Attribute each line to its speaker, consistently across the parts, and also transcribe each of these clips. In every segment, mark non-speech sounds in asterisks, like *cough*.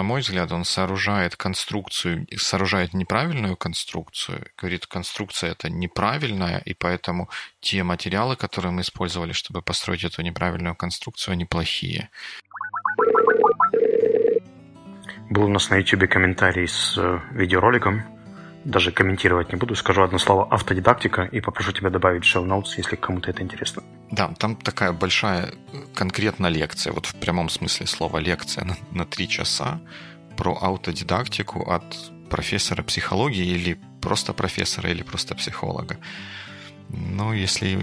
Speaker 1: на мой взгляд, он сооружает конструкцию, сооружает неправильную конструкцию. Говорит, конструкция это неправильная, и поэтому те материалы, которые мы использовали, чтобы построить эту неправильную конструкцию, они плохие.
Speaker 2: Был у нас на YouTube комментарий с э, видеороликом. Даже комментировать не буду. Скажу одно слово «автодидактика» и попрошу тебя добавить show notes, если кому-то это интересно.
Speaker 1: Да, там такая большая конкретно лекция, вот в прямом смысле слова лекция на, на три часа про аутодидактику от профессора психологии или просто профессора или просто психолога. Ну, если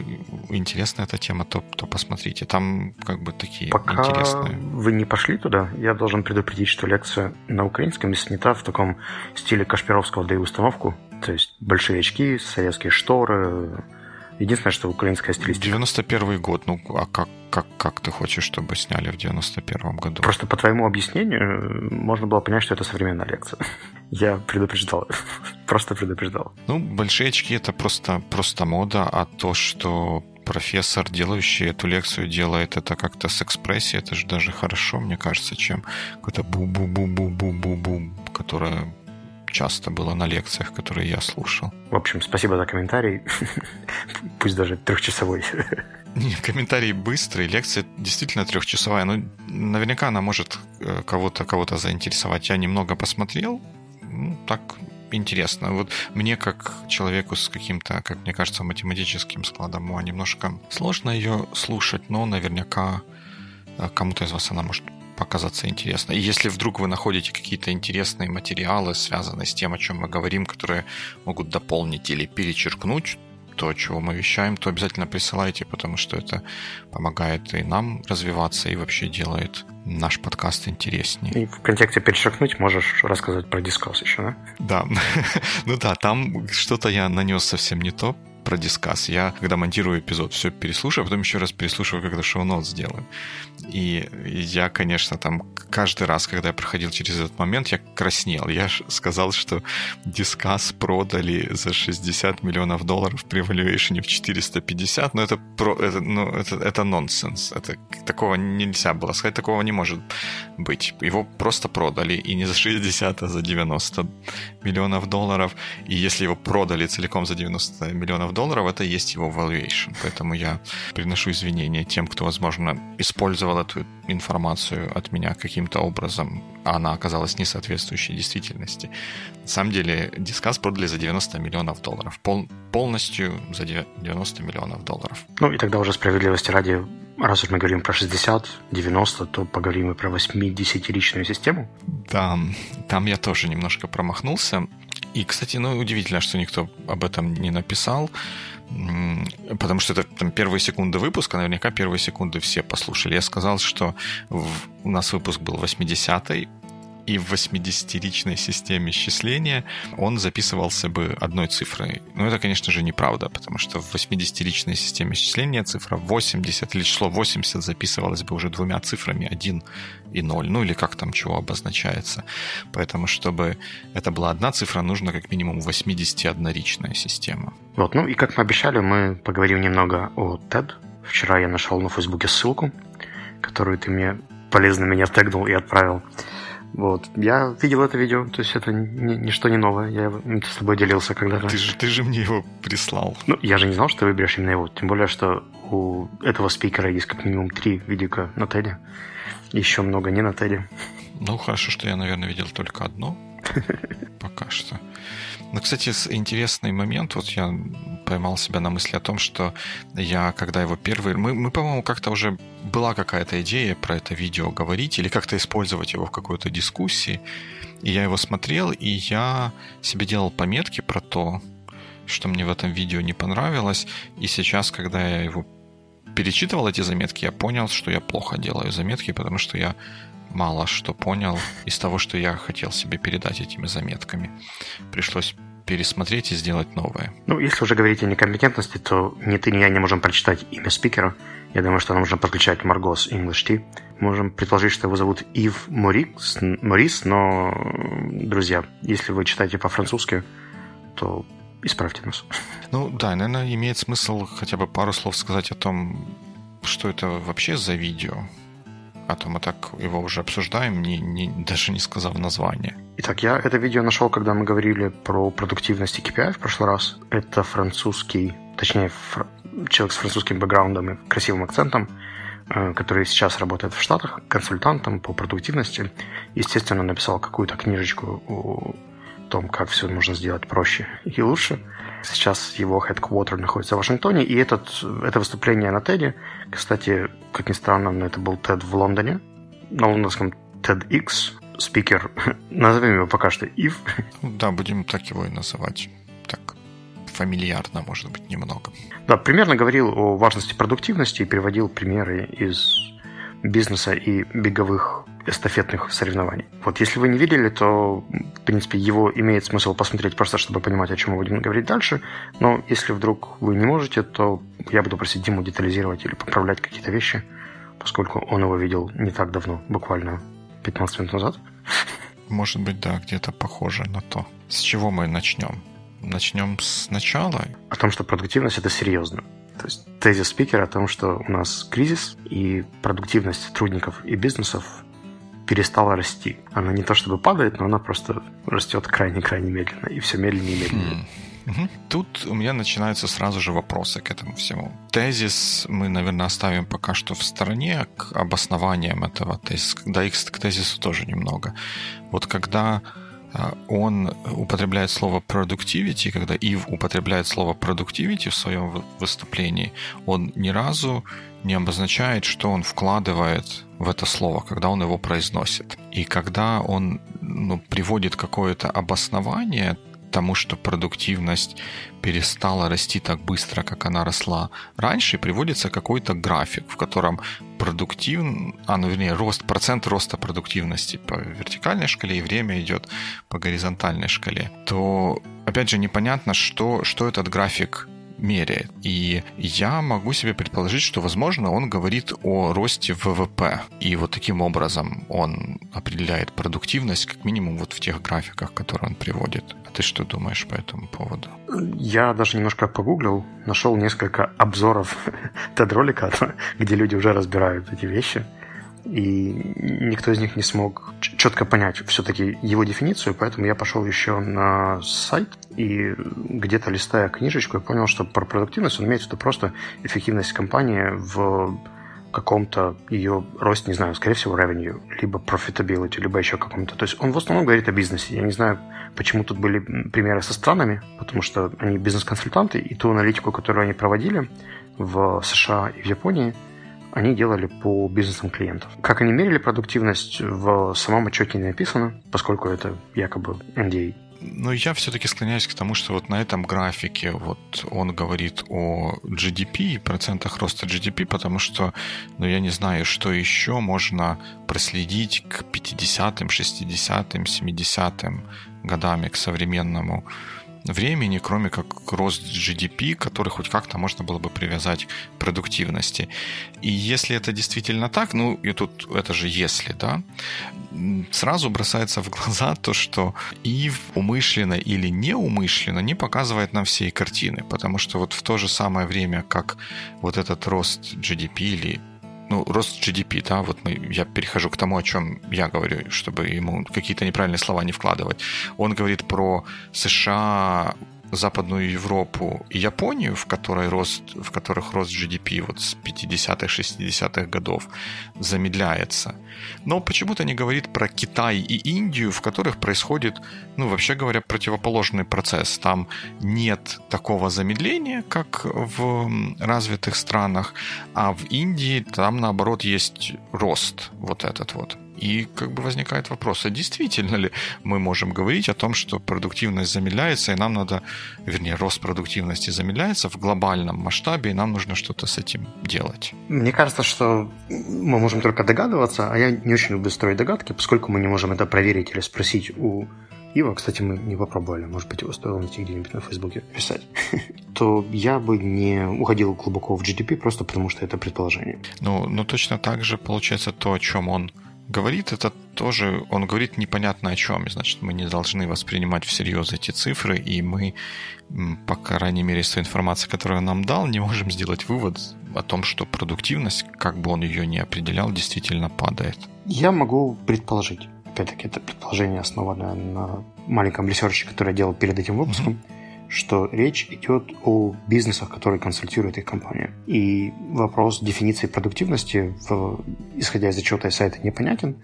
Speaker 1: интересна эта тема, то, то посмотрите. Там как бы такие
Speaker 2: Пока
Speaker 1: интересные.
Speaker 2: вы не пошли туда, я должен предупредить, что лекция на украинском снята в таком стиле Кашпировского «Даю установку». То есть большие очки, советские шторы, Единственное, что украинская стилистика.
Speaker 1: 91 год. Ну, а как, как, как ты хочешь, чтобы сняли в 91 году?
Speaker 2: Просто по твоему объяснению можно было понять, что это современная лекция. *laughs* Я предупреждал. *laughs* Просто предупреждал.
Speaker 1: Ну, большие очки — это просто, просто мода, а то, что профессор, делающий эту лекцию, делает это как-то с экспрессией, это же даже хорошо, мне кажется, чем какой-то бу-бу-бу-бу-бу-бу-бу, которая часто было на лекциях, которые я слушал.
Speaker 2: В общем, спасибо за комментарий. *laughs* Пусть даже трехчасовой. *laughs*
Speaker 1: Не, комментарий быстрый, лекция действительно трехчасовая, но наверняка она может э, кого-то кого-то заинтересовать. Я немного посмотрел, ну, так интересно. Вот мне, как человеку с каким-то, как мне кажется, математическим складом ума, немножко сложно ее слушать, но наверняка э, кому-то из вас она может показаться интересно. И если вдруг вы находите какие-то интересные материалы, связанные с тем, о чем мы говорим, которые могут дополнить или перечеркнуть то, чего мы вещаем, то обязательно присылайте, потому что это помогает и нам развиваться, и вообще делает наш подкаст интереснее.
Speaker 2: И в контексте перечеркнуть можешь рассказать про дискос еще, да?
Speaker 1: Да. *laughs* ну да, там что-то я нанес совсем не то, про дискас. Я, когда монтирую эпизод, все переслушаю, а потом еще раз переслушиваю, когда шоу-нот сделаю. И я, конечно, там каждый раз, когда я проходил через этот момент, я краснел. Я сказал, что дискас продали за 60 миллионов долларов при valuation в 450, но это, про, это, ну, это, это нонсенс. Это, такого нельзя было сказать, такого не может быть. Его просто продали, и не за 60, а за 90 миллионов долларов. И если его продали целиком за 90 миллионов долларов, это и есть его valuation. Поэтому я приношу извинения тем, кто, возможно, использовал эту информацию от меня каким-то образом, а она оказалась не соответствующей действительности. На самом деле, дискас продали за 90 миллионов долларов. Пол, полностью за 90 миллионов долларов.
Speaker 2: Ну и тогда уже справедливости ради, раз уж мы говорим про 60, 90, то поговорим и про 80-личную систему.
Speaker 1: Да, там я тоже немножко промахнулся. И, кстати, ну, удивительно, что никто об этом не написал, потому что это там первые секунды выпуска, наверняка первые секунды все послушали. Я сказал, что в, у нас выпуск был 80-й, и в 80-ричной системе счисления он записывался бы одной цифрой. Но это, конечно же, неправда, потому что в 80-ричной системе счисления цифра 80 или число 80 записывалось бы уже двумя цифрами 1 и 0, ну или как там чего обозначается. Поэтому, чтобы это была одна цифра, нужно как минимум 81-ричная система.
Speaker 2: Вот, ну и как мы обещали, мы поговорим немного о TED. Вчера я нашел на Фейсбуке ссылку, которую ты мне полезно меня тегнул и отправил. Вот. Я видел это видео, то есть это ни, ничто не новое. Я с тобой делился когда-то.
Speaker 1: Ты же, ты же мне его прислал.
Speaker 2: Ну, я же не знал, что ты выберешь именно его. Тем более, что у этого спикера есть как минимум три видео на Теде. Еще много не на Теде.
Speaker 1: Ну, хорошо, что я, наверное, видел только одно. *laughs* Пока что. Ну, кстати, интересный момент, вот я поймал себя на мысли о том, что я, когда его первый... Мы, мы по-моему, как-то уже была какая-то идея про это видео говорить или как-то использовать его в какой-то дискуссии. И я его смотрел, и я себе делал пометки про то, что мне в этом видео не понравилось. И сейчас, когда я его перечитывал, эти заметки, я понял, что я плохо делаю заметки, потому что я мало что понял из того, что я хотел себе передать этими заметками. Пришлось пересмотреть и сделать новое.
Speaker 2: Ну, если уже говорить о некомпетентности, то ни ты, ни я не можем прочитать имя спикера. Я думаю, что нам нужно подключать Марго с English Tea. Можем предположить, что его зовут Ив Морис, Морис, но, друзья, если вы читаете по-французски, то исправьте нас.
Speaker 1: Ну да, наверное, имеет смысл хотя бы пару слов сказать о том, что это вообще за видео, А то мы так его уже обсуждаем, не, не, даже не сказав название.
Speaker 2: Итак, я это видео нашел, когда мы говорили про продуктивность KPI в прошлый раз. Это французский, точнее, фр... человек с французским бэкграундом и красивым акцентом, э, который сейчас работает в Штатах консультантом по продуктивности. Естественно, написал какую-то книжечку о том, как все можно сделать проще и лучше. Сейчас его headquarter находится в Вашингтоне, и этот, это выступление на TED, кстати, как ни странно, это был TED в Лондоне, на лондонском TEDx, спикер, *laughs* назовем его пока что Ив.
Speaker 1: Да, будем так его и называть. Так, фамильярно, может быть, немного.
Speaker 2: Да, примерно говорил о важности продуктивности и переводил примеры из бизнеса и беговых эстафетных соревнований. Вот если вы не видели, то, в принципе, его имеет смысл посмотреть просто, чтобы понимать, о чем мы будем говорить дальше. Но если вдруг вы не можете, то я буду просить Диму детализировать или поправлять какие-то вещи, поскольку он его видел не так давно, буквально 15 минут назад.
Speaker 1: Может быть, да, где-то похоже на то. С чего мы начнем? Начнем с начала?
Speaker 2: О том, что продуктивность – это серьезно. То есть тезис спикера о том, что у нас кризис, и продуктивность сотрудников и бизнесов перестала расти. Она не то чтобы падает, но она просто растет крайне-крайне медленно, и все медленнее и медленнее.
Speaker 1: Угу. Тут у меня начинаются сразу же вопросы к этому всему. Тезис мы, наверное, оставим пока что в стороне к обоснованиям этого тезиса. Да, и к тезису тоже немного. Вот когда он употребляет слово productivity, когда Ив употребляет слово productivity в своем выступлении, он ни разу не обозначает, что он вкладывает в это слово, когда он его произносит. И когда он ну, приводит какое-то обоснование тому, что продуктивность перестала расти так быстро, как она росла раньше, приводится какой-то график, в котором продуктив... а, ну, вернее, рост, процент роста продуктивности по вертикальной шкале и время идет по горизонтальной шкале, то, опять же, непонятно, что, что этот график меряет. И я могу себе предположить, что, возможно, он говорит о росте ВВП. И вот таким образом он определяет продуктивность, как минимум, вот в тех графиках, которые он приводит. А ты что думаешь по этому поводу?
Speaker 2: Я даже немножко погуглил, нашел несколько обзоров *laughs* TED-ролика, *laughs* где люди уже разбирают эти вещи и никто из них не смог четко понять все-таки его дефиницию, поэтому я пошел еще на сайт и где-то листая книжечку, я понял, что про продуктивность он имеет в виду просто эффективность компании в каком-то ее росте, не знаю, скорее всего, revenue, либо profitability, либо еще каком-то. То есть он в основном говорит о бизнесе. Я не знаю, почему тут были примеры со странами, потому что они бизнес-консультанты, и ту аналитику, которую они проводили в США и в Японии – они делали по бизнесам клиентов. Как они мерили продуктивность, в самом отчете не написано, поскольку это якобы NDA.
Speaker 1: Но я все-таки склоняюсь к тому, что вот на этом графике вот он говорит о GDP и процентах роста GDP, потому что, ну, я не знаю, что еще можно проследить к 50-м, 60-м, 70-м годами, к современному времени, кроме как рост GDP, который хоть как-то можно было бы привязать к продуктивности. И если это действительно так, ну и тут это же если, да, сразу бросается в глаза то, что ИВ умышленно или неумышленно не показывает нам всей картины, потому что вот в то же самое время, как вот этот рост GDP или ну, рост GDP, да, вот мы, я перехожу к тому, о чем я говорю, чтобы ему какие-то неправильные слова не вкладывать. Он говорит про США Западную Европу и Японию, в, которой рост, в которых рост GDP вот с 50-х, 60-х годов замедляется. Но почему-то не говорит про Китай и Индию, в которых происходит, ну, вообще говоря, противоположный процесс. Там нет такого замедления, как в развитых странах, а в Индии там, наоборот, есть рост вот этот вот. И как бы возникает вопрос, а действительно ли мы можем говорить о том, что продуктивность замедляется, и нам надо, вернее, рост продуктивности замедляется в глобальном масштабе, и нам нужно что-то с этим делать?
Speaker 2: Мне кажется, что мы можем только догадываться, а я не очень люблю строить догадки, поскольку мы не можем это проверить или спросить у Ива, кстати, мы не попробовали, может быть, его стоило найти где-нибудь на Фейсбуке писать, *laughs* то я бы не уходил глубоко в GDP просто потому, что это предположение.
Speaker 1: Ну, ну точно так же получается то, о чем он говорит, это тоже, он говорит непонятно о чем, значит, мы не должны воспринимать всерьез эти цифры, и мы, по крайней мере, с той информацией, которую он нам дал, не можем сделать вывод, о том, что продуктивность, как бы он ее ни определял, действительно падает?
Speaker 2: Я могу предположить. Опять-таки, это предположение основанное на маленьком ресерче, который я делал перед этим выпуском. Mm-hmm что речь идет о бизнесах, которые консультирует их компания. И вопрос дефиниции продуктивности, в, исходя из отчета сайта, непонятен.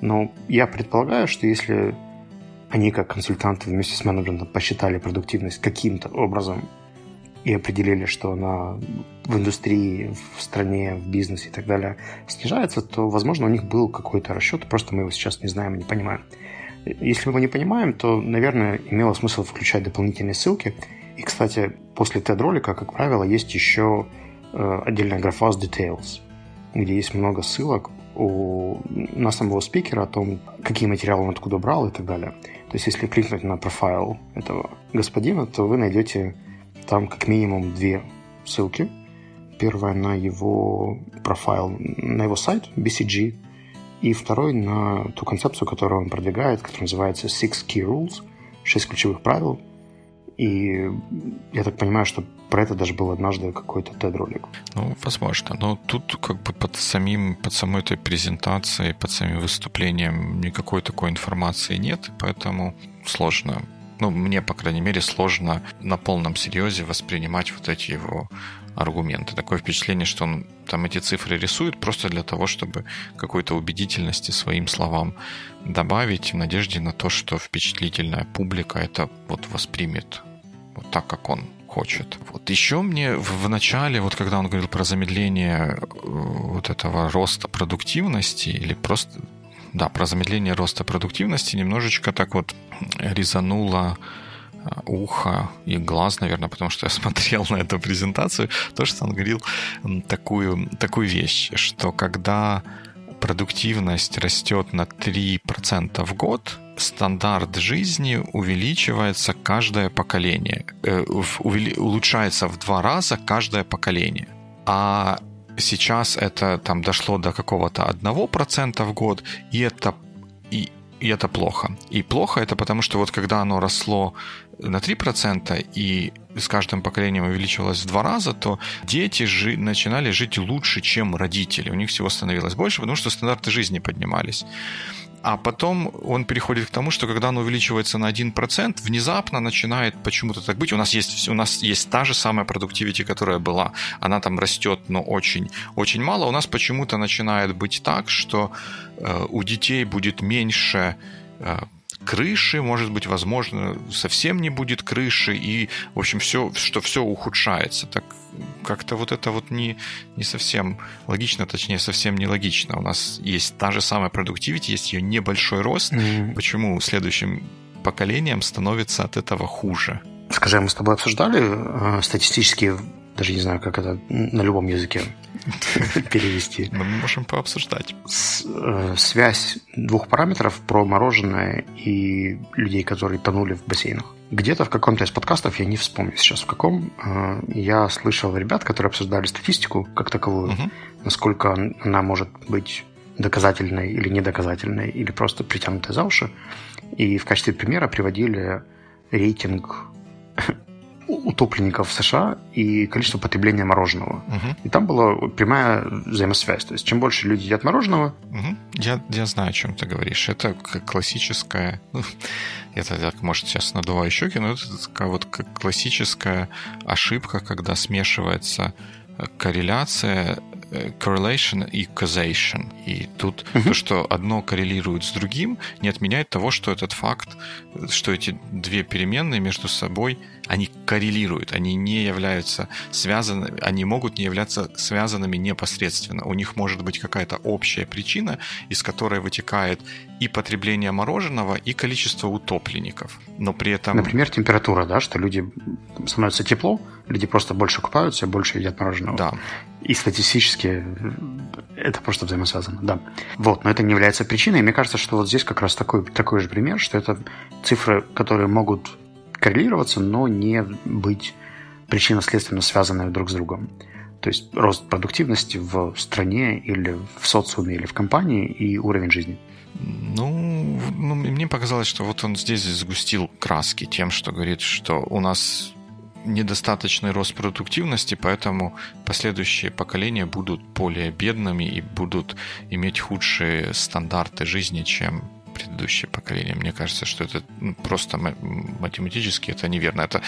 Speaker 2: Но я предполагаю, что если они как консультанты вместе с менеджментом посчитали продуктивность каким-то образом и определили, что она в индустрии, в стране, в бизнесе и так далее снижается, то, возможно, у них был какой-то расчет, просто мы его сейчас не знаем и не понимаем. Если мы его не понимаем, то, наверное, имело смысл включать дополнительные ссылки. И, кстати, после TED-ролика, как правило, есть еще э, отдельная графа с details, где есть много ссылок у, на самого спикера о том, какие материалы он откуда брал и так далее. То есть, если кликнуть на профайл этого господина, то вы найдете там как минимум две ссылки. Первая на его профайл, на его сайт BCG, и второй на ту концепцию, которую он продвигает, которая называется Six Key Rules, шесть ключевых правил. И я так понимаю, что про это даже был однажды какой-то TED-ролик.
Speaker 1: Ну, возможно. Но тут как бы под самим, под самой этой презентацией, под самим выступлением никакой такой информации нет, поэтому сложно ну, мне, по крайней мере, сложно на полном серьезе воспринимать вот эти его аргументы. Такое впечатление, что он там эти цифры рисует просто для того, чтобы какой-то убедительности своим словам добавить в надежде на то, что впечатлительная публика это вот воспримет вот так, как он хочет. Вот еще мне в, начале, вот когда он говорил про замедление э, вот этого роста продуктивности или просто да, про замедление роста продуктивности немножечко так вот резануло а, ухо и глаз, наверное, потому что я *laughs* смотрел на эту презентацию, то, что он говорил такую, такую вещь, что когда продуктивность растет на 3% в год, стандарт жизни увеличивается каждое поколение, э, улучшается в два раза каждое поколение. А сейчас это там дошло до какого-то 1% в год, и это, и, и это плохо. И плохо это потому, что вот когда оно росло на 3% и с каждым поколением увеличивалось в два раза, то дети жи- начинали жить лучше, чем родители. У них всего становилось больше, потому что стандарты жизни поднимались. А потом он переходит к тому, что когда он увеличивается на 1%, внезапно начинает почему-то так быть. У нас есть, у нас есть та же самая продуктивити, которая была. Она там растет, но очень, очень мало. У нас почему-то начинает быть так, что э, у детей будет меньше э, крыши, может быть, возможно, совсем не будет крыши, и, в общем, все, что все ухудшается. Так как-то вот это вот не, не совсем логично, точнее, совсем не логично. У нас есть та же самая продуктивити, есть ее небольшой рост. Mm-hmm. Почему следующим поколением становится от этого хуже?
Speaker 2: Скажи, мы с тобой обсуждали э, статистические даже не знаю, как это на любом языке *laughs* перевести.
Speaker 1: Мы можем пообсуждать.
Speaker 2: Э, связь двух параметров про мороженое и людей, которые тонули в бассейнах. Где-то в каком-то из подкастов, я не вспомню сейчас в каком, э, я слышал ребят, которые обсуждали статистику как таковую, угу. насколько она может быть доказательной или недоказательной, или просто притянутой за уши. И в качестве примера приводили рейтинг утопленников в США и количество потребления мороженого. Угу. И там была прямая взаимосвязь. То есть, чем больше люди едят мороженого...
Speaker 1: Угу. Я, я знаю, о чем ты говоришь. Это классическая... Ну, *laughs* это, так, может, сейчас надуваю щеки, но это такая вот классическая ошибка, когда смешивается корреляция Э, correlation и causation. И тут uh-huh. то, что одно коррелирует с другим, не отменяет того, что этот факт, что эти две переменные между собой, они коррелируют, они не являются связанными, они могут не являться связанными непосредственно. У них может быть какая-то общая причина, из которой вытекает и потребление мороженого, и количество утопленников. Но при этом...
Speaker 2: Например, температура, да, что люди становится тепло, люди просто больше купаются больше едят мороженого.
Speaker 1: Да.
Speaker 2: И статистически это просто взаимосвязано, да. Вот, но это не является причиной. И мне кажется, что вот здесь как раз такой, такой же пример, что это цифры, которые могут коррелироваться, но не быть причинно-следственно связанными друг с другом. То есть рост продуктивности в стране или в социуме или в компании и уровень жизни.
Speaker 1: Ну, ну, мне показалось, что вот он здесь сгустил краски тем, что говорит, что у нас недостаточный рост продуктивности, поэтому последующие поколения будут более бедными и будут иметь худшие стандарты жизни, чем предыдущее поколение. Мне кажется, что это ну, просто математически это неверно. Это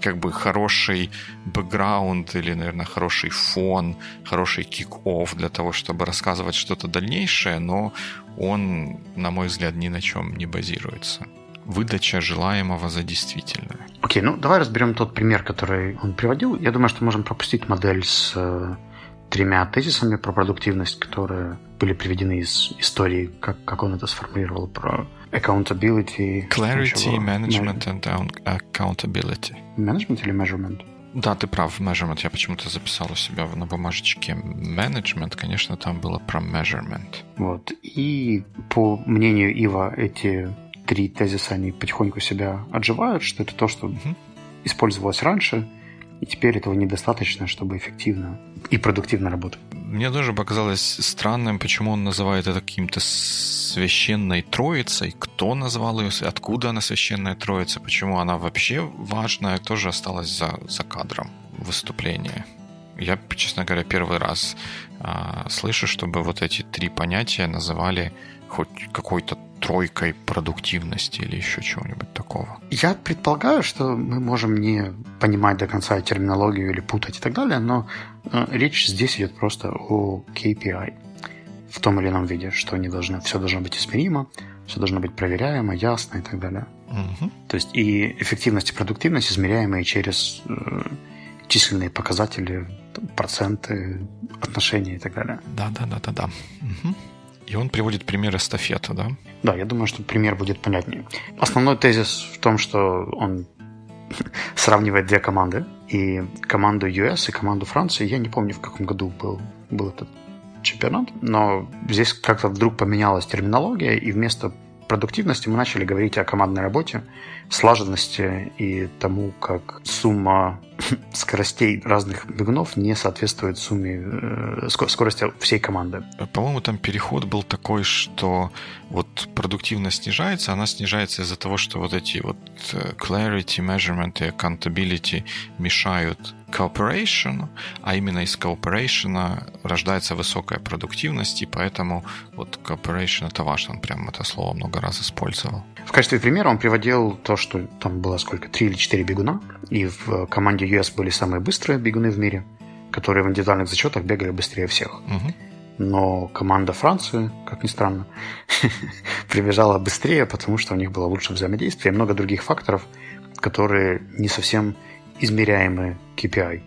Speaker 1: как бы хороший бэкграунд или, наверное, хороший фон, хороший kick-off для того, чтобы рассказывать что-то дальнейшее, но он, на мой взгляд, ни на чем не базируется. Выдача желаемого за действительное.
Speaker 2: Окей, okay, ну давай разберем тот пример, который он приводил. Я думаю, что можем пропустить модель с э, тремя тезисами про продуктивность, которые были приведены из истории, как, как он это сформулировал, про accountability.
Speaker 1: Clarity, management and accountability.
Speaker 2: Management или measurement?
Speaker 1: Да, ты прав, measurement. Я почему-то записал у себя на бумажечке management. Конечно, там было про measurement.
Speaker 2: Вот. И по мнению Ива, эти три тезиса, они потихоньку себя отживают, что это то, что угу. использовалось раньше, и теперь этого недостаточно, чтобы эффективно и продуктивно работать.
Speaker 1: Мне тоже показалось странным, почему он называет это каким-то священной троицей. Кто назвал ее, откуда она священная троица, почему она вообще важная, тоже осталась за, за кадром выступления. Я, честно говоря, первый раз а, слышу, чтобы вот эти три понятия называли хоть какой-то тройкой продуктивности или еще чего-нибудь такого?
Speaker 2: Я предполагаю, что мы можем не понимать до конца терминологию или путать и так далее, но э, речь здесь идет просто о KPI в том или ином виде, что они должны, все должно быть измеримо, все должно быть проверяемо, ясно и так далее. Угу. То есть и эффективность и продуктивность измеряемые через э, численные показатели, проценты, отношения и так далее.
Speaker 1: Да, да, да, да, да. Угу. И он приводит пример эстафеты, да?
Speaker 2: Да, я думаю, что пример будет понятнее. Основной тезис в том, что он *laughs* сравнивает две команды. И команду US и команду Франции. Я не помню, в каком году был, был этот чемпионат. Но здесь как-то вдруг поменялась терминология, и вместо продуктивности мы начали говорить о командной работе, слаженности и тому, как сумма *laughs* скоростей разных бегунов не соответствует сумме э, скорости всей команды.
Speaker 1: По-моему, там переход был такой, что вот продуктивность снижается, она снижается из-за того, что вот эти вот э, clarity, measurement и accountability мешают cooperation, а именно из cooperation рождается высокая продуктивность, и поэтому вот cooperation это важно, он прям это слово много раз использовал.
Speaker 2: В качестве примера он приводил то, что там было сколько, три или четыре бегуна, и в команде US были самые быстрые бегуны в мире, которые в индивидуальных зачетах бегали быстрее всех. Угу. Но команда Франции, как ни странно, *laughs* прибежала быстрее, потому что у них было лучше взаимодействие и много других факторов, которые не совсем измеряемые KPI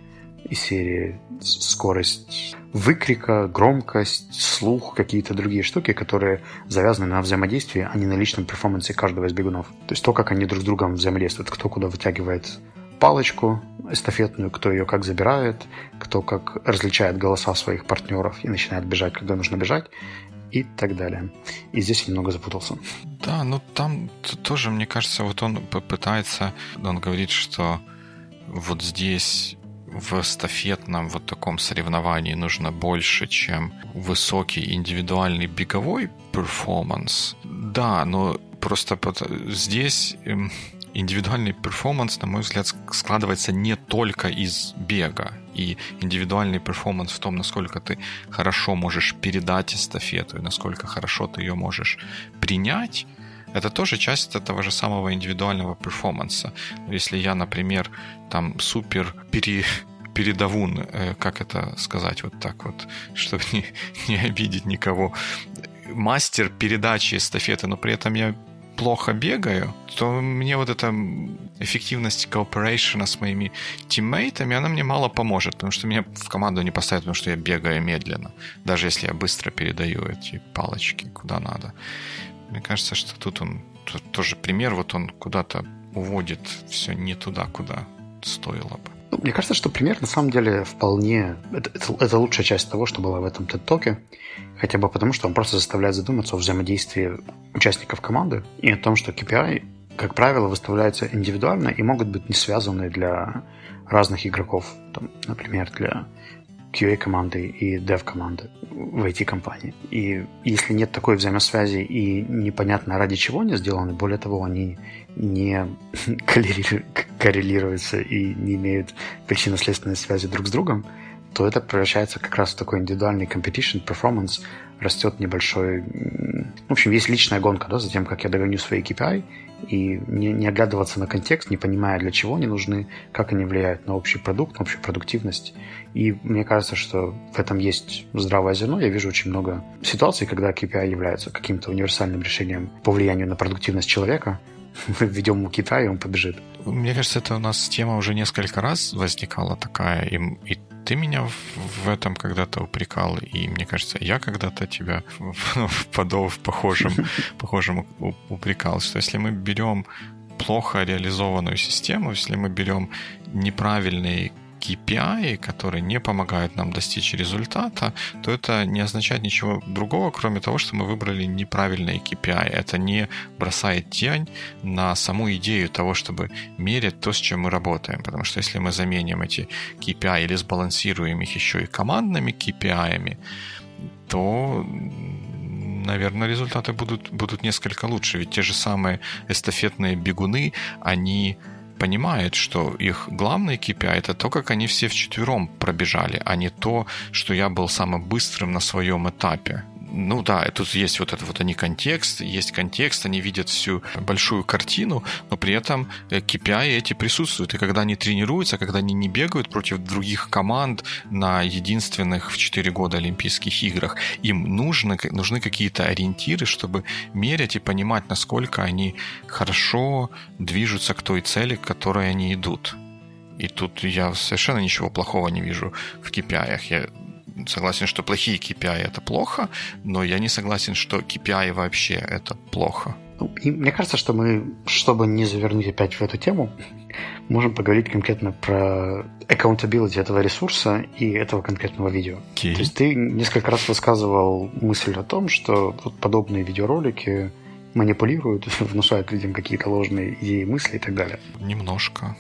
Speaker 2: из серии скорость выкрика, громкость, слух, какие-то другие штуки, которые завязаны на взаимодействии, а не на личном перформансе каждого из бегунов. То есть то, как они друг с другом взаимодействуют, кто куда вытягивает палочку эстафетную, кто ее как забирает, кто как различает голоса своих партнеров и начинает бежать, когда нужно бежать и так далее. И здесь немного запутался.
Speaker 1: Да, ну там тоже, мне кажется, вот он попытается, он говорит, что вот здесь в эстафетном вот таком соревновании нужно больше, чем высокий индивидуальный беговой перформанс. Да, но просто здесь эм, индивидуальный performance, на мой взгляд, складывается не только из бега. И индивидуальный performance в том, насколько ты хорошо можешь передать эстафету и насколько хорошо ты ее можешь принять, это тоже часть этого же самого индивидуального перформанса. Если я, например, там супер пере, передовун, э, как это сказать вот так вот, *laughs* чтобы не, не обидеть никого, мастер передачи эстафеты, но при этом я плохо бегаю, то мне вот эта эффективность кооперейшена с моими тиммейтами, она мне мало поможет, потому что меня в команду не поставят, потому что я бегаю медленно, даже если я быстро передаю эти палочки куда надо. Мне кажется, что тут он тут тоже пример, вот он куда-то уводит все не туда, куда стоило бы.
Speaker 2: Ну, мне кажется, что пример на самом деле вполне... Это, это, это лучшая часть того, что было в этом TED-токе. Хотя бы потому, что он просто заставляет задуматься о взаимодействии участников команды и о том, что KPI, как правило, выставляются индивидуально и могут быть не связаны для разных игроков. Там, например, для QA-команды и dev-команды в IT-компании. И если нет такой взаимосвязи и непонятно ради чего они сделаны, более того, они не *laughs* коррелируются и не имеют причинно-следственной связи друг с другом, то это превращается как раз в такой индивидуальный competition, performance, растет небольшой... В общем, есть личная гонка да, за тем, как я догоню свои KPI, и не, не оглядываться на контекст, не понимая, для чего они нужны, как они влияют на общий продукт, на общую продуктивность. И мне кажется, что в этом есть здравое зерно. Я вижу очень много ситуаций, когда KPI является каким-то универсальным решением по влиянию на продуктивность человека, введем ему KPI, и он побежит.
Speaker 1: Мне кажется, это у нас тема уже несколько раз возникала такая, и, и ты меня в этом когда-то упрекал, и мне кажется, я когда-то тебя впадал в похожем, *laughs* похожем упрекал, что если мы берем плохо реализованную систему, если мы берем неправильный KPI, которые не помогают нам достичь результата, то это не означает ничего другого, кроме того, что мы выбрали неправильные KPI. Это не бросает тень на саму идею того, чтобы мерять то, с чем мы работаем. Потому что если мы заменим эти KPI или сбалансируем их еще и командными KPI, то наверное, результаты будут, будут несколько лучше. Ведь те же самые эстафетные бегуны, они понимает, что их главный KPI это то, как они все вчетвером пробежали, а не то, что я был самым быстрым на своем этапе ну да, тут есть вот это вот они контекст, есть контекст, они видят всю большую картину, но при этом KPI э, эти присутствуют. И когда они тренируются, когда они не бегают против других команд на единственных в 4 года Олимпийских играх, им нужны, нужны какие-то ориентиры, чтобы мерять и понимать, насколько они хорошо движутся к той цели, к которой они идут. И тут я совершенно ничего плохого не вижу в KPI. Я согласен, что плохие KPI это плохо, но я не согласен, что KPI вообще это плохо.
Speaker 2: Ну, и мне кажется, что мы, чтобы не завернуть опять в эту тему, можем поговорить конкретно про accountability этого ресурса и этого конкретного видео. Okay. То есть ты несколько раз высказывал мысль о том, что вот подобные видеоролики манипулируют, *laughs* внушают людям какие-то ложные идеи, мысли и так далее.
Speaker 1: Немножко.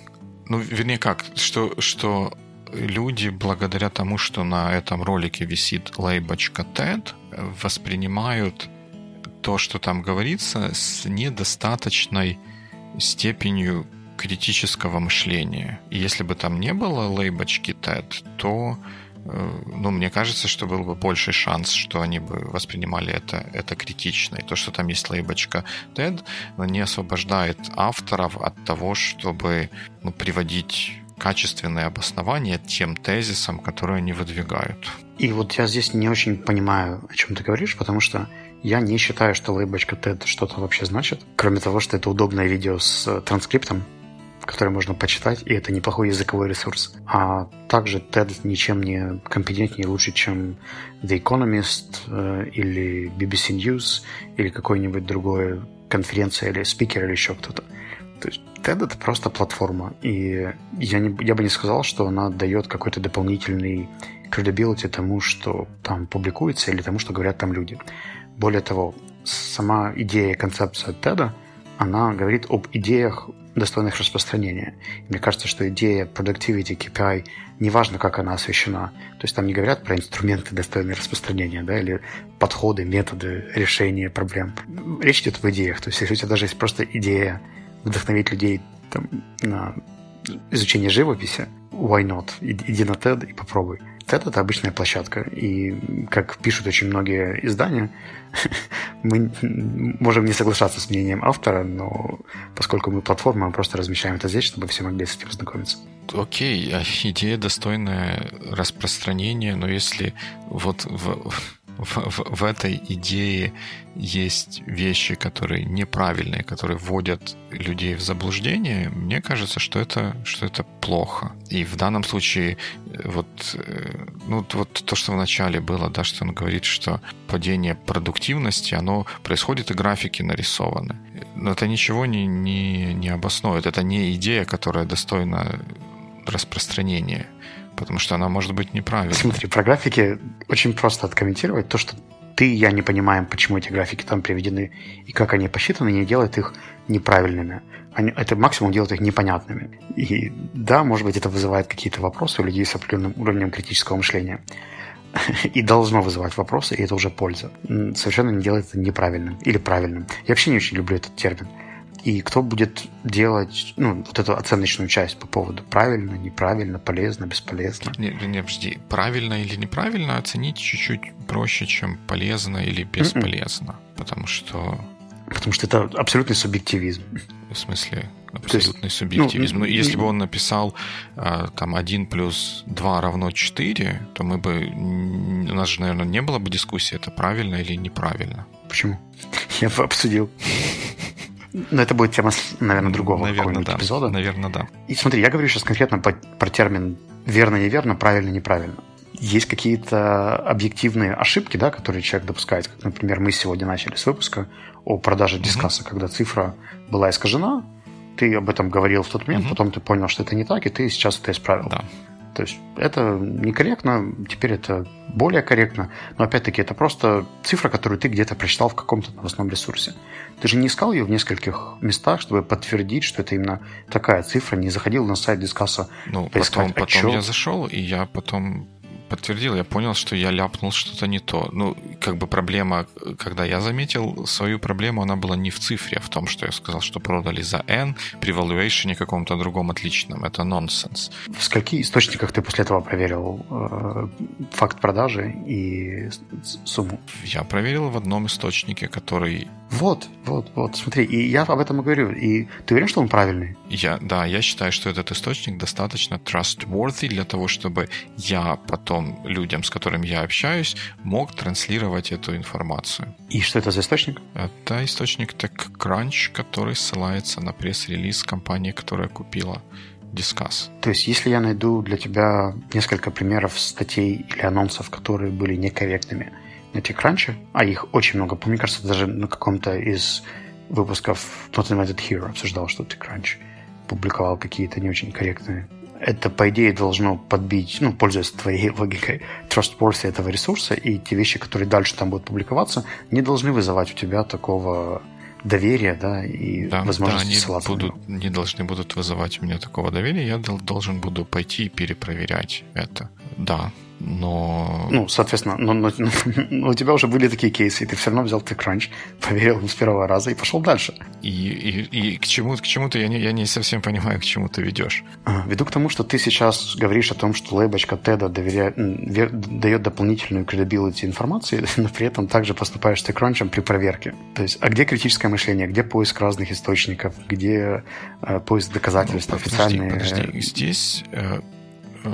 Speaker 1: Ну, вернее как, что, что люди, благодаря тому, что на этом ролике висит лейбочка TED, воспринимают то, что там говорится, с недостаточной степенью критического мышления. И если бы там не было лейбочки TED, то э, ну, мне кажется, что был бы больший шанс, что они бы воспринимали это, это критично. И то, что там есть лейбочка TED, не освобождает авторов от того, чтобы ну, приводить качественное обоснование тем тезисам, которые они выдвигают.
Speaker 2: И вот я здесь не очень понимаю, о чем ты говоришь, потому что я не считаю, что лейбочка TED что-то вообще значит, кроме того, что это удобное видео с транскриптом, которое можно почитать, и это неплохой языковой ресурс. А также TED ничем не компетентнее лучше, чем The Economist э, или BBC News или какой-нибудь другой конференция или спикер или еще кто-то. То есть TED это просто платформа, и я, не, я бы не сказал, что она дает какой-то дополнительный credibility тому, что там публикуется, или тому, что говорят там люди. Более того, сама идея, концепция TED, она говорит об идеях, достойных распространения. Мне кажется, что идея productivity KPI, неважно, как она освещена, то есть там не говорят про инструменты, достойные распространения, да, или подходы, методы решения проблем. Речь идет в идеях. То есть если у тебя даже есть просто идея вдохновить людей там, на изучение живописи, why not? Иди на TED и попробуй. TED — это обычная площадка, и, как пишут очень многие издания, *laughs* мы можем не соглашаться с мнением автора, но поскольку мы платформа, мы просто размещаем это здесь, чтобы все могли с этим ознакомиться.
Speaker 1: Окей, okay. идея достойная распространения, но если вот в, в, в, в этой идее есть вещи, которые неправильные, которые вводят людей в заблуждение, мне кажется, что это, что это плохо. И в данном случае э, вот, э, ну, вот то, что в начале было, да, что он говорит, что падение продуктивности, оно происходит, и графики нарисованы. Но это ничего не, не, не обосновывает. Это не идея, которая достойна распространения потому что она может быть неправильной.
Speaker 2: Смотри, про графики очень просто откомментировать. То, что ты и я не понимаем, почему эти графики там приведены и как они посчитаны, не делает их неправильными. Они, это максимум делает их непонятными. И да, может быть, это вызывает какие-то вопросы у людей с определенным уровнем критического мышления. *laughs* И должно вызывать вопросы, и это уже польза. Совершенно не делает это неправильным или правильным. Я вообще не очень люблю этот термин. И кто будет делать ну, вот эту оценочную часть по поводу правильно, неправильно, полезно, бесполезно?
Speaker 1: Не, не, подожди, правильно или неправильно оценить чуть-чуть проще, чем полезно или м-м. бесполезно. Mm-mm. Потому что
Speaker 2: Потому что это абсолютный субъективизм.
Speaker 1: В смысле? Абсолютный есть, субъективизм. Ну, ну, если бы он написал а, там 1 плюс 2 равно 4, то мы бы... У нас же, наверное, не было бы дискуссии, это правильно или неправильно.
Speaker 2: Почему? *laughs* Я бы обсудил. Но это будет тема, наверное, другого
Speaker 1: наверное, да. эпизода. Наверное, да.
Speaker 2: И смотри, я говорю сейчас конкретно по, про термин верно-неверно, правильно-неправильно есть какие-то объективные ошибки, да, которые человек допускает. Как, например, мы сегодня начали с выпуска о продаже дискаса, mm-hmm. когда цифра была искажена, ты об этом говорил в тот момент, mm-hmm. потом ты понял, что это не так, и ты сейчас это исправил.
Speaker 1: Да.
Speaker 2: То есть это некорректно, теперь это более корректно, но опять-таки это просто цифра, которую ты где-то прочитал в каком-то новостном ресурсе. Ты же не искал ее в нескольких местах, чтобы подтвердить, что это именно такая цифра, не заходил на сайт дискаса
Speaker 1: ну, потом, потом я зашел, и я потом подтвердил, я понял, что я ляпнул что-то не то. Ну, как бы проблема, когда я заметил свою проблему, она была не в цифре, а в том, что я сказал, что продали за N при valuation каком-то другом отличном. Это нонсенс.
Speaker 2: В скольких источниках ты после этого проверил э, факт продажи и сумму?
Speaker 1: Я проверил в одном источнике, который...
Speaker 2: Вот, вот, вот, смотри, и я об этом и говорю. И ты уверен, что он правильный?
Speaker 1: Я, да, я считаю, что этот источник достаточно trustworthy для того, чтобы я потом людям, с которыми я общаюсь, мог транслировать эту информацию.
Speaker 2: И что это за источник?
Speaker 1: Это источник TechCrunch, который ссылается на пресс-релиз компании, которая купила Discuss.
Speaker 2: То есть, если я найду для тебя несколько примеров статей или анонсов, которые были некорректными на TechCrunch, а их очень много, мне кажется, даже на каком-то из выпусков Not Invited Hero обсуждал, что TechCrunch публиковал какие-то не очень корректные. Это, по идее, должно подбить, ну, пользуясь твоей *laughs* логикой, trustworthy этого ресурса, и те вещи, которые дальше там будут публиковаться, не должны вызывать у тебя такого доверия, да, и да, возможности да,
Speaker 1: они
Speaker 2: ссылаться
Speaker 1: будут, не должны будут вызывать у меня такого доверия, я должен буду пойти и перепроверять это. Да, но...
Speaker 2: Ну, соответственно, но, но, но у тебя уже были такие кейсы, и ты все равно взял TechCrunch, поверил с первого раза и пошел дальше.
Speaker 1: И, и, и к чему к чему-то я не, я не совсем понимаю, к чему ты ведешь.
Speaker 2: А, веду к тому, что ты сейчас говоришь о том, что лейбочка Теда дает дополнительную credibility информации, *laughs* но при этом также поступаешь с TechCrunch при проверке. То есть, а где критическое мышление, где поиск разных источников, где э, поиск доказательств ну, официальные?
Speaker 1: Подожди, подожди. Здесь э,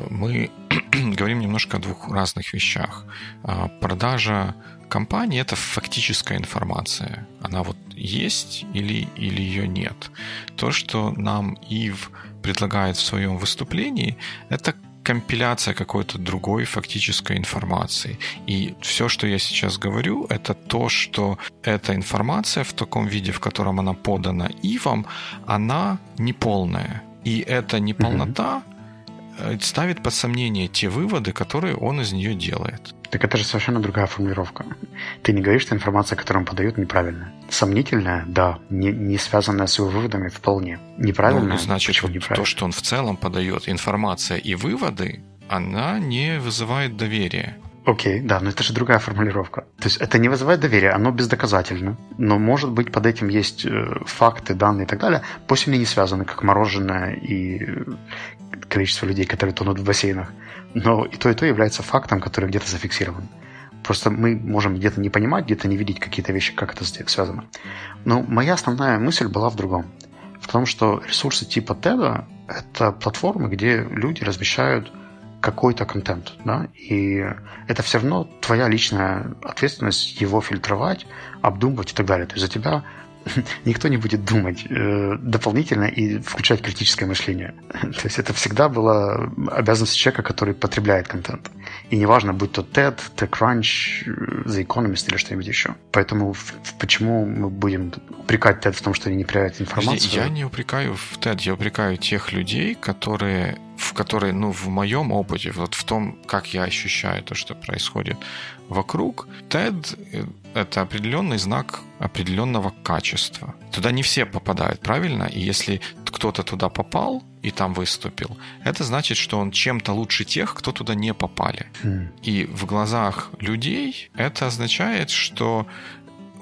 Speaker 1: мы *clears throat* говорим немножко о двух разных вещах. А, продажа компании – это фактическая информация. Она вот есть или, или ее нет. То, что нам Ив предлагает в своем выступлении, это компиляция какой-то другой фактической информации. И все, что я сейчас говорю, это то, что эта информация в таком виде, в котором она подана Ивом, она неполная. И эта неполнота mm-hmm ставит под сомнение те выводы, которые он из нее делает.
Speaker 2: Так это же совершенно другая формулировка. Ты не говоришь, что информация, которую он подает, неправильная. Сомнительная, да. Не, не связанная с его выводами, вполне. Неправильная,
Speaker 1: ну, значит, почему неправильно? то, что он в целом подает, информация и выводы, она не вызывает доверия.
Speaker 2: Окей, да, но это же другая формулировка. То есть это не вызывает доверия, оно бездоказательно. Но, может быть, под этим есть э, факты, данные и так далее, пусть они не связаны, как мороженое и количество людей, которые тонут в бассейнах. Но и то, и то является фактом, который где-то зафиксирован. Просто мы можем где-то не понимать, где-то не видеть какие-то вещи, как это связано. Но моя основная мысль была в другом. В том, что ресурсы типа TED — это платформы, где люди размещают какой-то контент, да, и это все равно твоя личная ответственность его фильтровать, обдумывать и так далее. То есть за тебя *laughs* никто не будет думать э, дополнительно и включать критическое мышление. *laughs* То есть это всегда была обязанность человека, который потребляет контент. И неважно, будь то TED, TechCrunch, The Economist или что-нибудь еще. Поэтому почему мы будем упрекать TED в том, что они не проявляют информацию?
Speaker 1: Я не упрекаю в TED, я упрекаю тех людей, которые в которой, ну, в моем опыте, вот в том, как я ощущаю то, что происходит вокруг, TED — это определенный знак определенного качества. Туда не все попадают, правильно? И если кто-то туда попал и там выступил, это значит, что он чем-то лучше тех, кто туда не попали. Mm. И в глазах людей это означает, что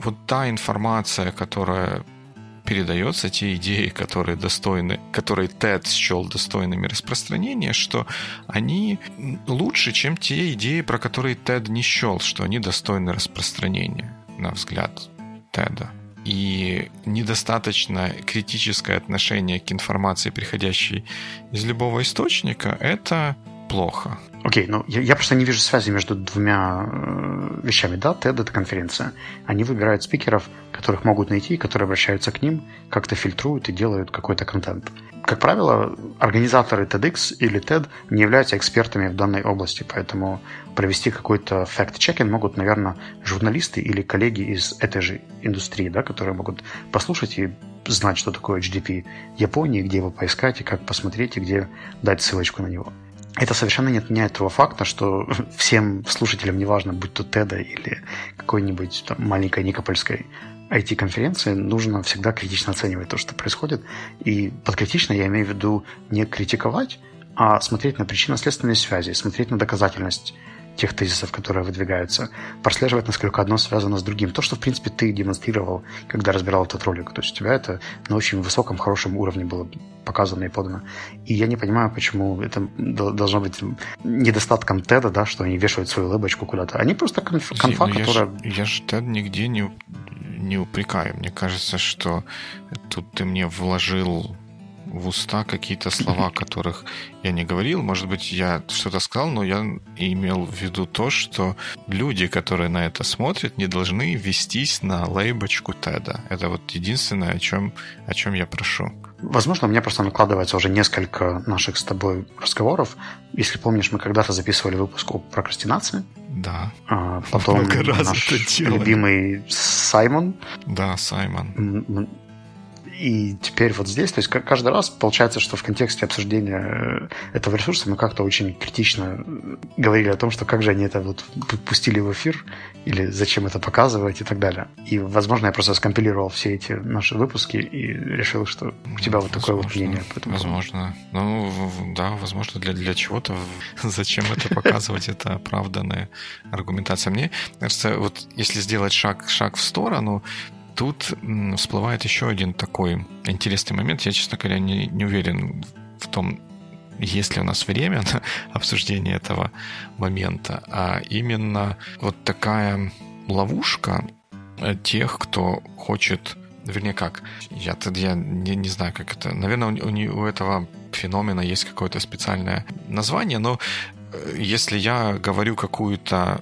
Speaker 1: вот та информация, которая передается, те идеи, которые достойны, которые TED счел достойными распространения, что они лучше, чем те идеи, про которые TED не счел, что они достойны распространения, на взгляд TED. И недостаточно критическое отношение к информации, приходящей из любого источника, это плохо.
Speaker 2: Окей, ну я, я просто не вижу связи между двумя э, вещами. Да, TED — это конференция. Они выбирают спикеров, которых могут найти, которые обращаются к ним, как-то фильтруют и делают какой-то контент. Как правило, организаторы TEDx или TED не являются экспертами в данной области, поэтому провести какой-то факт-чекинг могут, наверное, журналисты или коллеги из этой же индустрии, да, которые могут послушать и знать, что такое HDP Японии, где его поискать и как посмотреть, и где дать ссылочку на него это совершенно не отменяет того факта, что *laughs* всем слушателям, неважно, будь то TED или какой-нибудь там, маленькой Никопольской IT-конференции, нужно всегда критично оценивать то, что происходит. И под критично я имею в виду не критиковать, а смотреть на причинно-следственные связи, смотреть на доказательность тех тезисов, которые выдвигаются, прослеживать, насколько одно связано с другим. То, что, в принципе, ты демонстрировал, когда разбирал этот ролик. То есть у тебя это на очень высоком, хорошем уровне было показано и подано. И я не понимаю, почему это должно быть недостатком теда, да, что они вешают свою лыбочку куда-то. Они просто конф, конфа,
Speaker 1: ну,
Speaker 2: которая...
Speaker 1: Я же, я же тед нигде не, не упрекаю. Мне кажется, что тут ты мне вложил в уста какие-то *laughs* слова, которых я не говорил. Может быть, я что-то сказал, но я имел в виду то, что люди, которые на это смотрят, не должны вестись на лейбочку Теда. Это вот единственное, о чем, о чем я прошу.
Speaker 2: Возможно, у меня просто накладывается уже несколько наших с тобой разговоров. Если помнишь, мы когда-то записывали выпуск о прокрастинации.
Speaker 1: Да.
Speaker 2: А потом Много раз наш любимый Саймон.
Speaker 1: Да, Саймон
Speaker 2: и теперь вот здесь, то есть каждый раз получается, что в контексте обсуждения э, этого ресурса мы как-то очень критично э, говорили о том, что как же они это вот пустили в эфир, или зачем это показывать и так далее. И, возможно, я просто скомпилировал все эти наши выпуски и решил, что у тебя вот возможно, такое вот мнение.
Speaker 1: Возможно. Ну, да, возможно, для, для чего-то *laughs* зачем это показывать, это оправданная аргументация. Мне кажется, вот если сделать шаг, шаг в сторону, тут всплывает еще один такой интересный момент. Я, честно говоря, не, не уверен в том, есть ли у нас время на *laughs* обсуждение этого момента, а именно вот такая ловушка э, тех, кто хочет вернее как, я, я не, не знаю, как это, наверное, у, у, у этого феномена есть какое-то специальное название, но э, если я говорю какую-то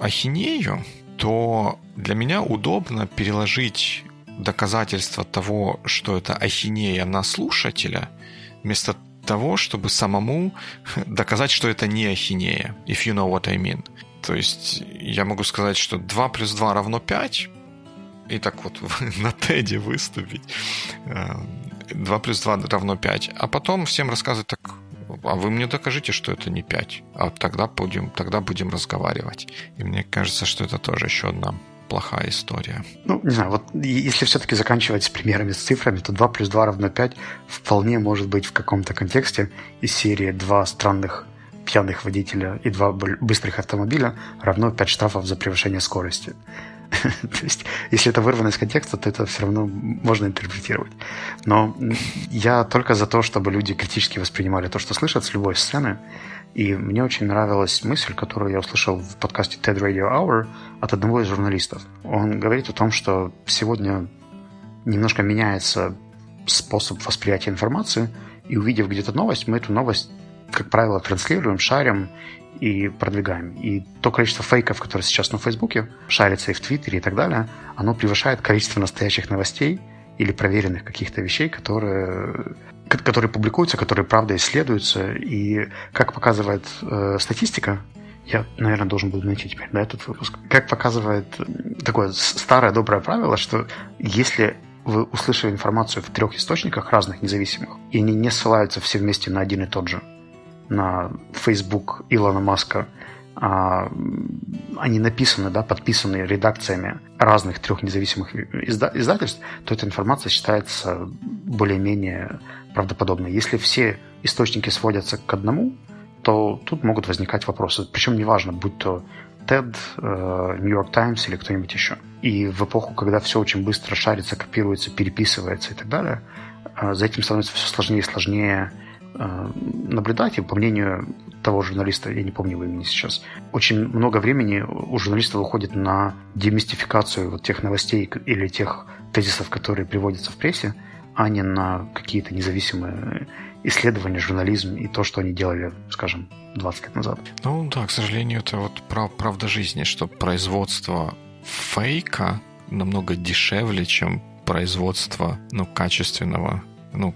Speaker 1: ахинею, то для меня удобно переложить доказательство того, что это ахинея на слушателя, вместо того, чтобы самому *laughs* доказать, что это не ахинея, if you know what I mean. То есть я могу сказать, что 2 плюс 2 равно 5, и так вот *laughs* на Теди выступить. 2 э, плюс 2 равно 5. А потом всем рассказывать так, а вы мне докажите, что это не 5. А тогда будем, тогда будем разговаривать. И мне кажется, что это тоже еще одна плохая история.
Speaker 2: Ну, не знаю, вот если все-таки заканчивать с примерами, с цифрами, то 2 плюс 2 равно 5 вполне может быть в каком-то контексте из серии два странных пьяных водителя и два быстрых автомобиля равно 5 штрафов за превышение скорости. *laughs* То есть, если это вырвано из контекста, то это все равно можно интерпретировать. Но я только за то, чтобы люди критически воспринимали то, что слышат с любой сцены. И мне очень нравилась мысль, которую я услышал в подкасте TED Radio Hour от одного из журналистов. Он говорит о том, что сегодня немножко меняется способ восприятия информации, и увидев где-то новость, мы эту новость, как правило, транслируем, шарим и продвигаем. И то количество фейков, которые сейчас на Фейсбуке шарится и в Твиттере и так далее, оно превышает количество настоящих новостей или проверенных каких-то вещей, которые, которые публикуются, которые правда исследуются. И как показывает э, статистика, я, наверное, должен буду найти теперь да, этот выпуск. Как показывает такое старое доброе правило, что если вы услышали информацию в трех источниках разных, независимых, и они не ссылаются все вместе на один и тот же, на Facebook Илона Маска, а, они написаны, да, подписаны редакциями разных трех независимых изда- издательств, то эта информация считается более-менее правдоподобной. Если все источники сводятся к одному, то тут могут возникать вопросы. Причем неважно, будь то TED, э, New York Times или кто-нибудь еще. И в эпоху, когда все очень быстро шарится, копируется, переписывается и так далее, э, за этим становится все сложнее и сложнее наблюдать. И по мнению того журналиста, я не помню его имени сейчас, очень много времени у журналистов уходит на демистификацию вот тех новостей или тех тезисов, которые приводятся в прессе, а не на какие-то независимые исследования, журнализм и то, что они делали, скажем, 20 лет назад.
Speaker 1: Ну да, к сожалению, это вот правда жизни, что производство фейка намного дешевле, чем производство ну, качественного ну,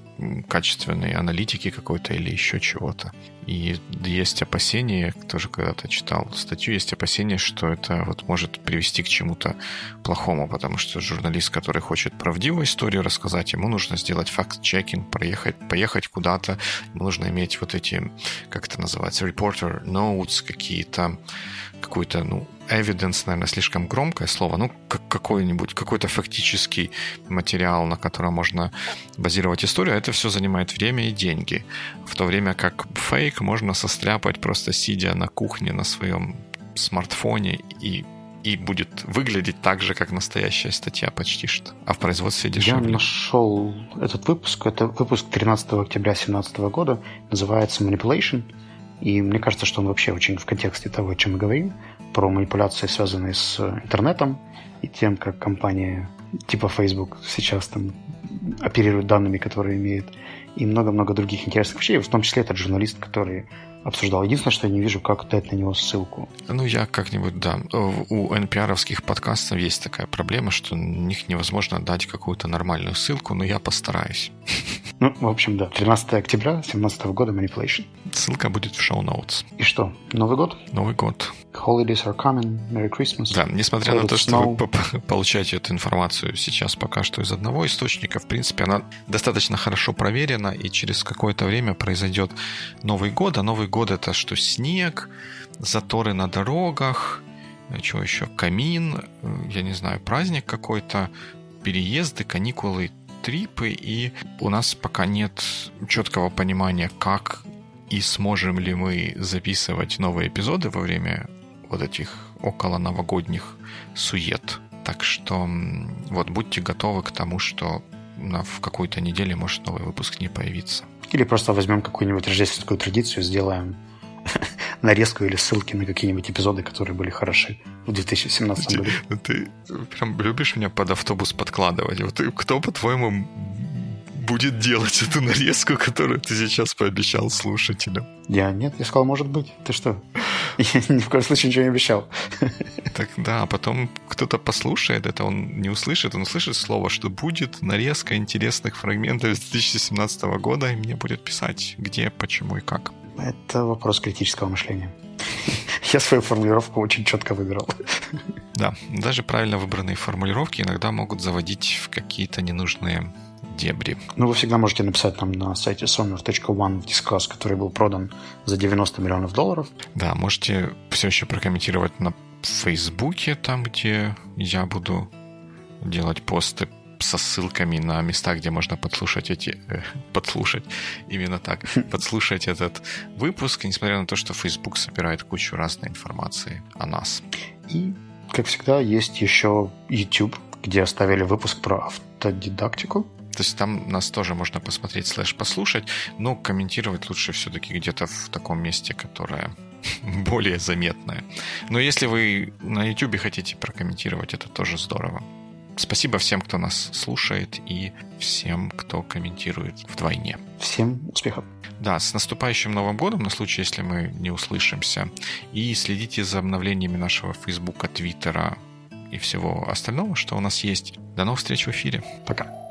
Speaker 1: качественной аналитики какой-то или еще чего-то. И есть опасения, тоже когда-то читал статью, есть опасения, что это вот может привести к чему-то плохому, потому что журналист, который хочет правдивую историю рассказать, ему нужно сделать факт-чекинг, проехать, поехать куда-то, ему нужно иметь вот эти, как это называется, reporter notes, какие-то, какой-то, ну, evidence, наверное, слишком громкое слово, ну, какой-нибудь, какой-то фактический материал, на котором можно базировать историю, это все занимает время и деньги. В то время как фейк можно состряпать просто сидя на кухне на своем смартфоне и и будет выглядеть так же, как настоящая статья почти что. А в производстве дешевле.
Speaker 2: Я нашел этот выпуск. Это выпуск 13 октября 2017 года. Называется Manipulation. И мне кажется, что он вообще очень в контексте того, о чем мы говорим про манипуляции, связанные с интернетом и тем, как компании типа Facebook сейчас там оперируют данными, которые имеют, и много-много других интересных вещей, в том числе этот журналист, который обсуждал. Единственное, что я не вижу, как дать на него ссылку.
Speaker 1: Ну, я как-нибудь, да. У NPR-овских подкастов есть такая проблема, что на них невозможно дать какую-то нормальную ссылку, но я постараюсь. *laughs*
Speaker 2: Ну, в общем, да. 13 октября 2017 года Manipulation.
Speaker 1: Ссылка будет в шоу-ноутс.
Speaker 2: И что, Новый год?
Speaker 1: Новый год.
Speaker 2: Holidays are coming. Merry Christmas.
Speaker 1: Да, несмотря на то, что вы *laughs* получаете эту информацию сейчас пока что из одного источника, в принципе, она достаточно хорошо проверена, и через какое-то время произойдет Новый год. А Новый год это что? Снег, заторы на дорогах, э, что еще? Камин, э, я не знаю, праздник какой-то, переезды, каникулы трипы, и у нас пока нет четкого понимания, как и сможем ли мы записывать новые эпизоды во время вот этих около новогодних сует. Так что вот будьте готовы к тому, что в какой-то неделе может новый выпуск не появиться.
Speaker 2: Или просто возьмем какую-нибудь рождественскую традицию, сделаем *laughs* нарезку или ссылки на какие-нибудь эпизоды, которые были хороши в 2017 году.
Speaker 1: Ты, ты прям любишь меня под автобус подкладывать. Вот кто, по-твоему, будет делать эту нарезку, которую ты сейчас пообещал слушателям?
Speaker 2: Я нет, я сказал, может быть. Ты что? Я ни в коем случае ничего не обещал.
Speaker 1: Так да, а потом кто-то послушает это, он не услышит, он услышит слово, что будет нарезка интересных фрагментов из 2017 года, и мне будет писать, где, почему и как.
Speaker 2: Это вопрос критического мышления. Я свою формулировку очень четко выбирал.
Speaker 1: Да, даже правильно выбранные формулировки иногда могут заводить в какие-то ненужные дебри.
Speaker 2: Ну, вы всегда можете написать нам на сайте sonar.one в дискас, который был продан за 90 миллионов долларов.
Speaker 1: Да, можете все еще прокомментировать на Фейсбуке, там, где я буду делать посты со ссылками на места, где можно подслушать эти... Э, *laughs* подслушать, именно так, *laughs* подслушать этот выпуск, несмотря на то, что Facebook собирает кучу разной информации о нас.
Speaker 2: И, как всегда, есть еще YouTube, где оставили выпуск про автодидактику.
Speaker 1: То есть там нас тоже можно посмотреть, слэш послушать, но комментировать лучше все-таки где-то в таком месте, которое *laughs* более заметное. Но если вы на YouTube хотите прокомментировать, это тоже здорово. Спасибо всем, кто нас слушает, и всем, кто комментирует вдвойне.
Speaker 2: Всем успехов.
Speaker 1: Да, с наступающим Новым годом, на случай, если мы не услышимся. И следите за обновлениями нашего Фейсбука, Твиттера и всего остального, что у нас есть. До новых встреч в эфире.
Speaker 2: Пока.